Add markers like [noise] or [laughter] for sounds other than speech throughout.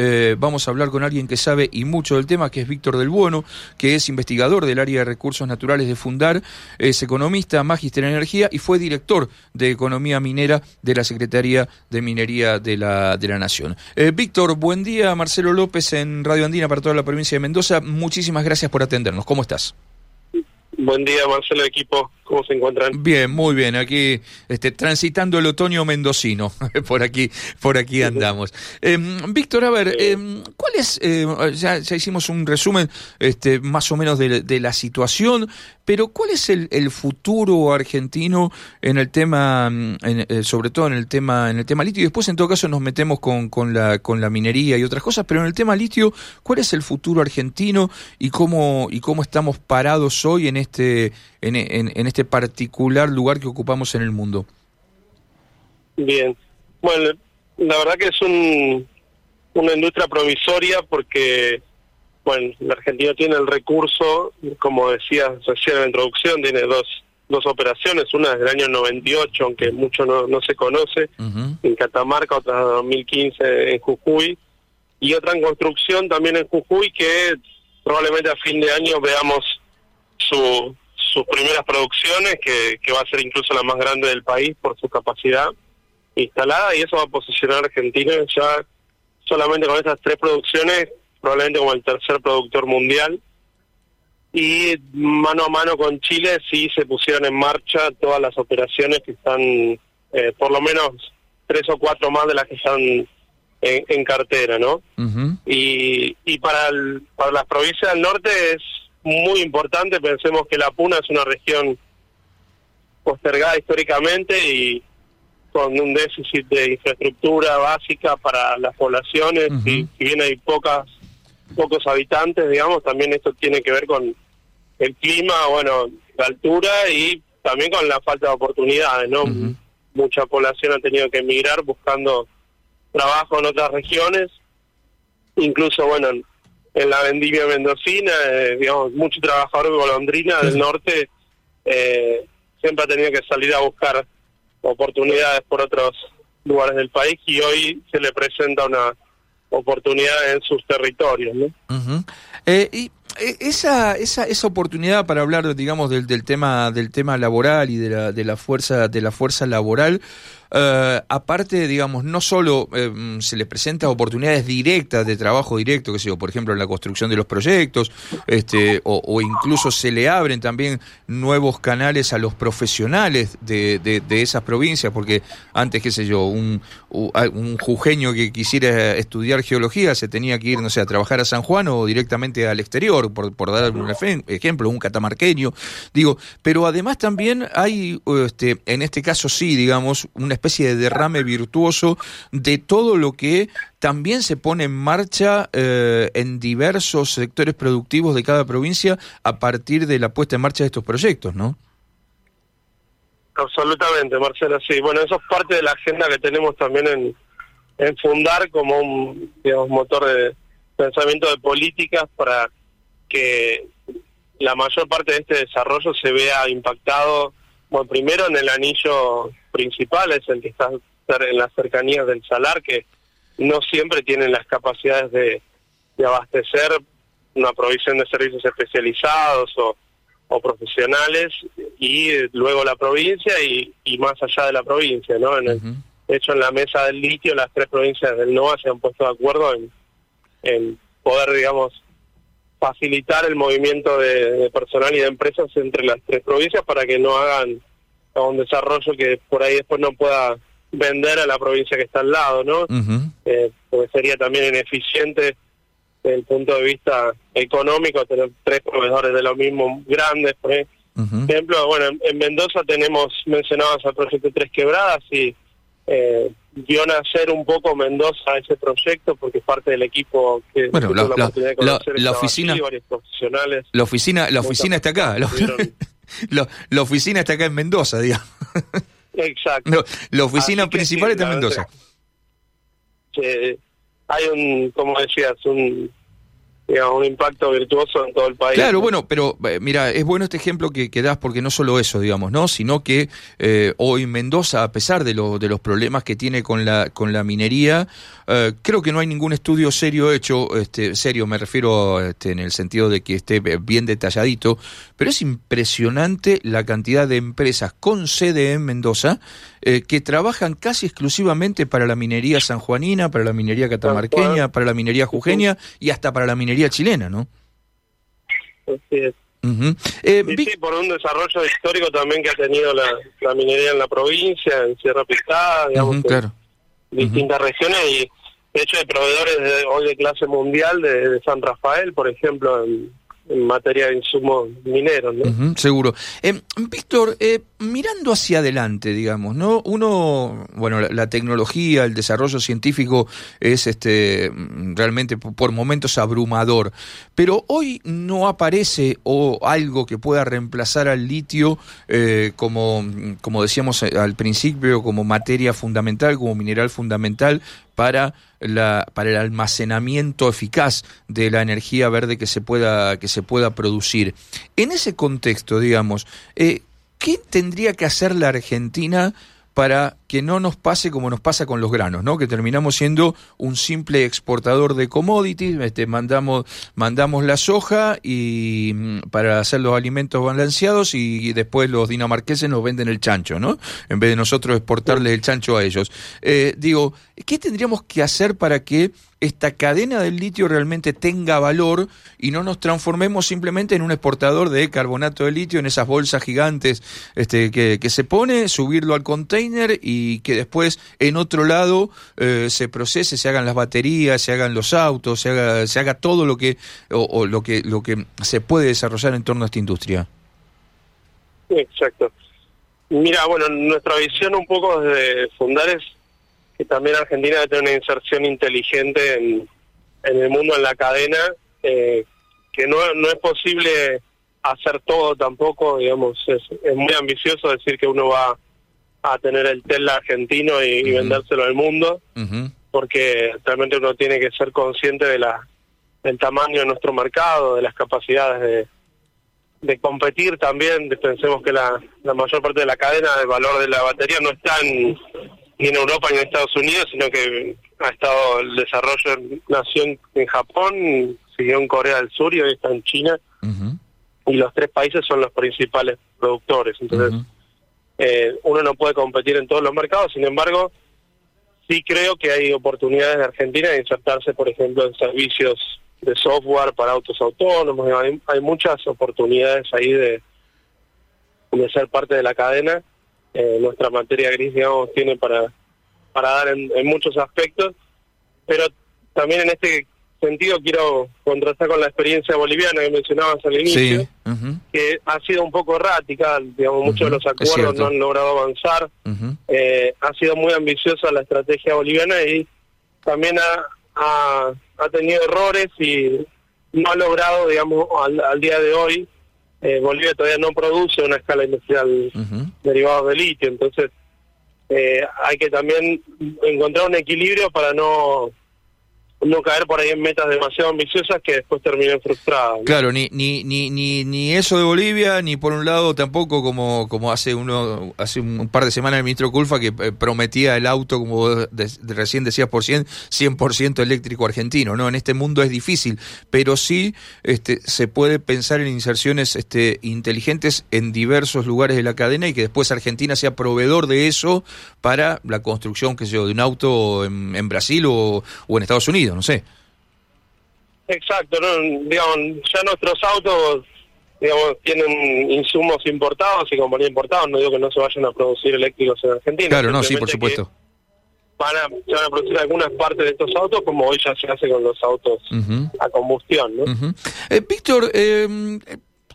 eh, vamos a hablar con alguien que sabe y mucho del tema, que es Víctor del Buono, que es investigador del área de recursos naturales de Fundar, es economista, magíster en energía y fue director de economía minera de la Secretaría de Minería de la, de la Nación. Eh, Víctor, buen día. Marcelo López en Radio Andina para toda la provincia de Mendoza. Muchísimas gracias por atendernos. ¿Cómo estás? Buen día, Marcelo, equipo. ¿Cómo se encuentran? Bien, muy bien. Aquí, este, transitando el otoño mendocino. [laughs] por aquí, por aquí andamos. Em, Víctor, a ver, em, ¿cuál es? Eh, ya, hicimos un resumen, este, más o menos de, la situación, pero ¿cuál es el, futuro argentino en el tema, eh, sobre todo en el tema, en el tema litio? Y después, en todo caso, nos metemos con, con la, con la minería y otras cosas. Pero en el tema litio, ¿cuál es el futuro argentino y cómo y cómo estamos parados hoy en este, en, en este este particular lugar que ocupamos en el mundo? Bien, bueno, la verdad que es un, una industria provisoria porque, bueno, la Argentina tiene el recurso, como decía recién en la introducción, tiene dos, dos operaciones, una desde el año 98, aunque mucho no, no se conoce, en Catamarca, otra en 2015 en Jujuy, y otra en construcción también en Jujuy que probablemente a fin de año veamos su, sus primeras producciones, que, que va a ser incluso la más grande del país por su capacidad instalada, y eso va a posicionar a Argentina ya solamente con esas tres producciones, probablemente como el tercer productor mundial. Y mano a mano con Chile sí se pusieron en marcha todas las operaciones que están, eh, por lo menos tres o cuatro más de las que están en, cartera, ¿no? Y, y para, el, para las provincias del norte es muy importante. Pensemos que la Puna es una región postergada históricamente y con un déficit de infraestructura básica para las poblaciones. y, si bien hay pocas pocos habitantes, digamos, también esto tiene que ver con el clima, bueno, la altura y también con la falta de oportunidades, ¿no? Mucha población ha tenido que emigrar buscando trabajo en otras regiones, incluso, bueno, en la vendimia mendocina, eh, digamos, mucho trabajador de golondrina del norte eh, siempre ha tenido que salir a buscar oportunidades por otros lugares del país y hoy se le presenta una oportunidad en sus territorios. ¿no? Eh, y esa, esa, esa oportunidad para hablar, digamos, del, del tema del tema laboral y de la, de la fuerza de la fuerza laboral eh, aparte, digamos, no solo eh, se les presenta oportunidades directas de trabajo directo, que sé yo, por ejemplo, en la construcción de los proyectos, este, o, incluso se le abren también nuevos canales a los profesionales de, de, esas provincias, porque antes, qué sé yo, un, un jujeño que quisiera estudiar geología se tenía que ir, no sé, a trabajar a San Juan o directamente al exterior, por, por dar un ejemplo, un catamarqueño. Digo, pero además también hay, este, en este caso sí, digamos, una especie de derrame virtuoso de todo lo que también se pone en marcha eh, en diversos sectores productivos de cada provincia a partir de la puesta en marcha de estos proyectos, ¿no? Absolutamente, Marcelo, sí. Bueno, eso es parte de la agenda que tenemos también en, Fundar como un digamos, motor de pensamiento de políticas para que la mayor parte de este desarrollo se vea impactado, bueno, primero en el anillo principal es el que está en las cercanías del salar, que no siempre tienen las capacidades de, abastecer una provisión de servicios especializados o, profesionales, y luego la provincia y, más allá de la provincia, ¿no? En el, De hecho, en la mesa del litio, las tres provincias del NOA se han puesto de acuerdo en, poder, digamos, facilitar el movimiento de, personal y de empresas entre las tres provincias para que no hagan un desarrollo que por ahí después no pueda vender a la provincia que está al lado, ¿no? Eh, porque sería también ineficiente desde el punto de vista económico tener tres proveedores de lo mismo grandes. Por ejemplo, bueno, en, Mendoza tenemos mencionados al proyecto Tres Quebradas y eh, vio nacer un poco Mendoza ese proyecto porque es parte del equipo que bueno la, la, la, oficina la oficina la oficina está acá [laughs] la, oficina está acá en Mendoza, digamos. Exacto. [laughs] la oficina principal está en Mendoza. hay un, como decías, un, digamos, un impacto virtuoso en todo el país. Claro, bueno, pero eh, mira, es bueno este ejemplo que, que, das porque no solo eso, digamos, ¿no? Sino que eh, hoy Mendoza, a pesar de, lo, de los problemas que tiene con la, con la minería, eh, creo que no hay ningún estudio serio hecho, este, serio me refiero este, en el sentido de que esté bien detalladito, pero es impresionante la cantidad de empresas con sede en Mendoza eh, que trabajan casi exclusivamente para la minería sanjuanina, para la minería catamarqueña, para la minería jujeña y hasta para la minería chilena, ¿no? Así es. eh, sí, por un desarrollo histórico también que ha tenido la, la minería en la provincia, en Sierra Pistada, digamos, claro. distintas regiones y de hecho hay proveedores de, hoy de clase mundial de, de San Rafael, por ejemplo, en, en materia de insumos mineros. ¿no? seguro. Eh, Víctor, eh, mirando hacia adelante, digamos, ¿no? Uno, bueno, la, tecnología, el desarrollo científico es este realmente por momentos abrumador, pero hoy no aparece o algo que pueda reemplazar al litio eh, como, como decíamos al principio, como materia fundamental, como mineral fundamental para la para el almacenamiento eficaz de la energía verde que se pueda que se pueda producir. En ese contexto, digamos, eh, ¿qué tendría que hacer la Argentina para que no nos pase como nos pasa con los granos, ¿no? Que terminamos siendo un simple exportador de commodities, este, mandamos, mandamos la soja y mm, para hacer los alimentos balanceados y, después los dinamarqueses nos venden el chancho, ¿no? En vez de nosotros exportarles el chancho a ellos. Eh, digo, ¿qué tendríamos que hacer para que esta cadena del litio realmente tenga valor y no nos transformemos simplemente en un exportador de carbonato de litio en esas bolsas gigantes este, que, que se pone, subirlo al container y que después en otro lado eh, se procese, se hagan las baterías, se hagan los autos, se haga, se haga todo lo que, o, lo que lo que se puede desarrollar en torno a esta industria. Exacto. Mira, bueno, nuestra visión un poco desde fundar es que también Argentina debe tener una inserción inteligente en, el mundo, en la cadena, eh, que no, no es posible hacer todo tampoco, digamos, es, es muy ambicioso decir que uno va a tener el Tesla argentino y, vendérselo al mundo, porque realmente uno tiene que ser consciente de la del tamaño de nuestro mercado, de las capacidades de, de competir también. Pensemos que la, la mayor parte de la cadena de valor de la batería no está en, ni en Europa ni en Estados Unidos, sino que ha estado el desarrollo, nació en, Japón, siguió en Corea del Sur y hoy está en China. Y los tres países son los principales productores. Entonces, eh, uno no puede competir en todos los mercados, sin embargo, sí creo que hay oportunidades de Argentina de insertarse, por ejemplo, en servicios de software para autos autónomos. Hay, muchas oportunidades ahí de, de ser parte de la cadena. Eh, nuestra materia gris, digamos, tiene para, para dar en, en muchos aspectos, pero también en este sentido quiero contrastar con la experiencia boliviana que mencionabas al inicio, que ha sido un poco errática, digamos, muchos de los acuerdos no han logrado avanzar, eh, ha sido muy ambiciosa la estrategia boliviana y también ha, ha, tenido errores y no ha logrado, digamos, al, día de hoy, eh, Bolivia todavía no produce una escala industrial derivada de litio, entonces eh, hay que también encontrar un equilibrio para no no caer por ahí en metas demasiado ambiciosas que después terminen frustradas. Claro, ni, ni, ni, ni, ni eso de Bolivia, ni por un lado tampoco como, como hace uno hace un par de semanas el ministro Culfa que eh, prometía el auto, como recién decías, por 100, 100% eléctrico argentino. no En este mundo es difícil, pero sí este, se puede pensar en inserciones este, inteligentes en diversos lugares de la cadena y que después Argentina sea proveedor de eso para la construcción, qué sé yo, de un auto en, en Brasil o, o en Estados Unidos no sé. Exacto, ¿no? digamos, ya nuestros autos digamos, tienen insumos importados y compañías importados, no digo que no se vayan a producir eléctricos en Argentina. Claro, no, sí, por supuesto. Van a, se van a producir algunas partes de estos autos como hoy ya se hace con los autos a combustión. ¿no? Eh, Víctor, eh,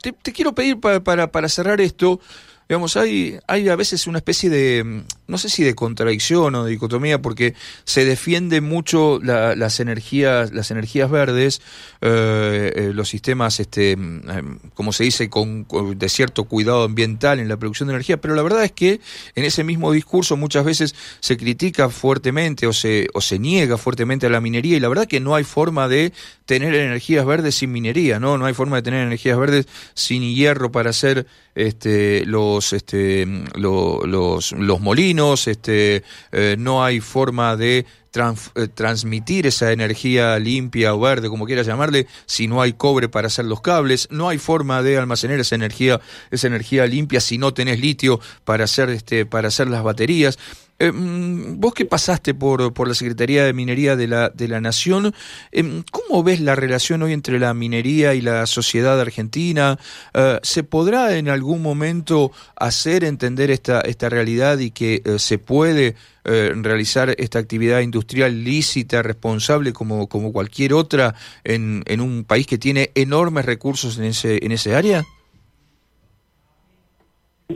te, quiero pedir para, para, para cerrar esto, digamos, hay, hay a veces una especie de no sé si de contradicción o de dicotomía, porque se defiende mucho las energías, las energías verdes, eh, eh, los sistemas, este, mm, como se dice, con, de cierto cuidado ambiental en la producción de energía, pero la verdad es que en ese mismo discurso muchas veces se critica fuertemente o se, o se niega fuertemente a la minería y la verdad que no hay forma de tener energías verdes sin minería, ¿no? No hay forma de tener energías verdes sin hierro para hacer este, los, este, los, los, molinos, este, eh, no hay forma de eh, transmitir esa energía limpia o verde, como quiera llamarle, si no hay cobre para hacer los cables, no hay forma de almacenar esa energía, esa energía limpia si no tenés litio para hacer, este, para hacer las baterías. Eh, mm, vos que pasaste por, por la Secretaría de Minería de la, de la Nación, eh, ¿cómo ves la relación hoy entre la minería y la sociedad argentina? Eh, ¿Se podrá en algún momento hacer entender esta, esta realidad y que se puede realizar esta actividad industrial lícita, responsable como, como cualquier otra en, en un país que tiene enormes recursos en ese, en ese área?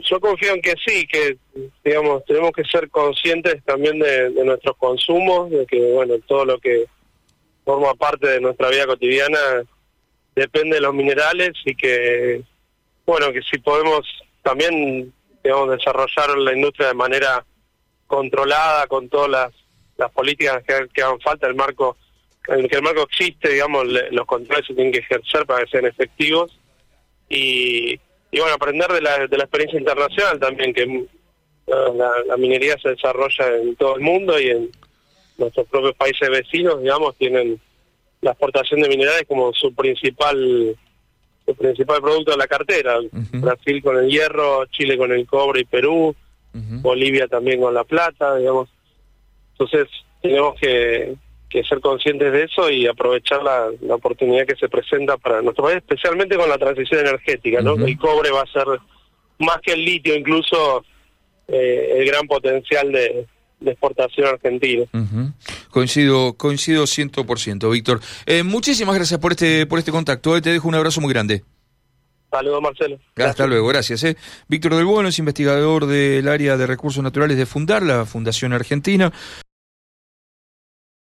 yo confío en que sí, que digamos tenemos que ser conscientes también de, nuestros consumos, de que bueno todo lo que forma parte de nuestra vida cotidiana depende de los minerales y que bueno que si podemos también digamos desarrollar la industria de manera controlada con todas las, las políticas que, que hagan falta, el marco en que el marco existe, digamos los controles se tienen que ejercer para que sean efectivos y y bueno, aprender de la, de la experiencia internacional también, que mm, la, minería se desarrolla en todo el mundo y en nuestros propios países vecinos, digamos, tienen la exportación de minerales como su principal su principal producto de la cartera. Brasil con el hierro, Chile con el cobre y Perú, Bolivia también con la plata, digamos. Entonces, tenemos que, que ser conscientes de eso y aprovechar la, oportunidad que se presenta para nuestro país, especialmente con la transición energética, ¿no? El cobre va a ser más que el litio, incluso eh, el gran potencial de, exportación argentina. Coincido, coincido 100%, Víctor. Eh, muchísimas gracias por este, por este contacto. Eh. Te dejo un abrazo muy grande. Saludos, Marcelo. Hasta luego, gracias. Eh. Víctor del Bueno es investigador del área de recursos naturales de Fundar, la Fundación Argentina.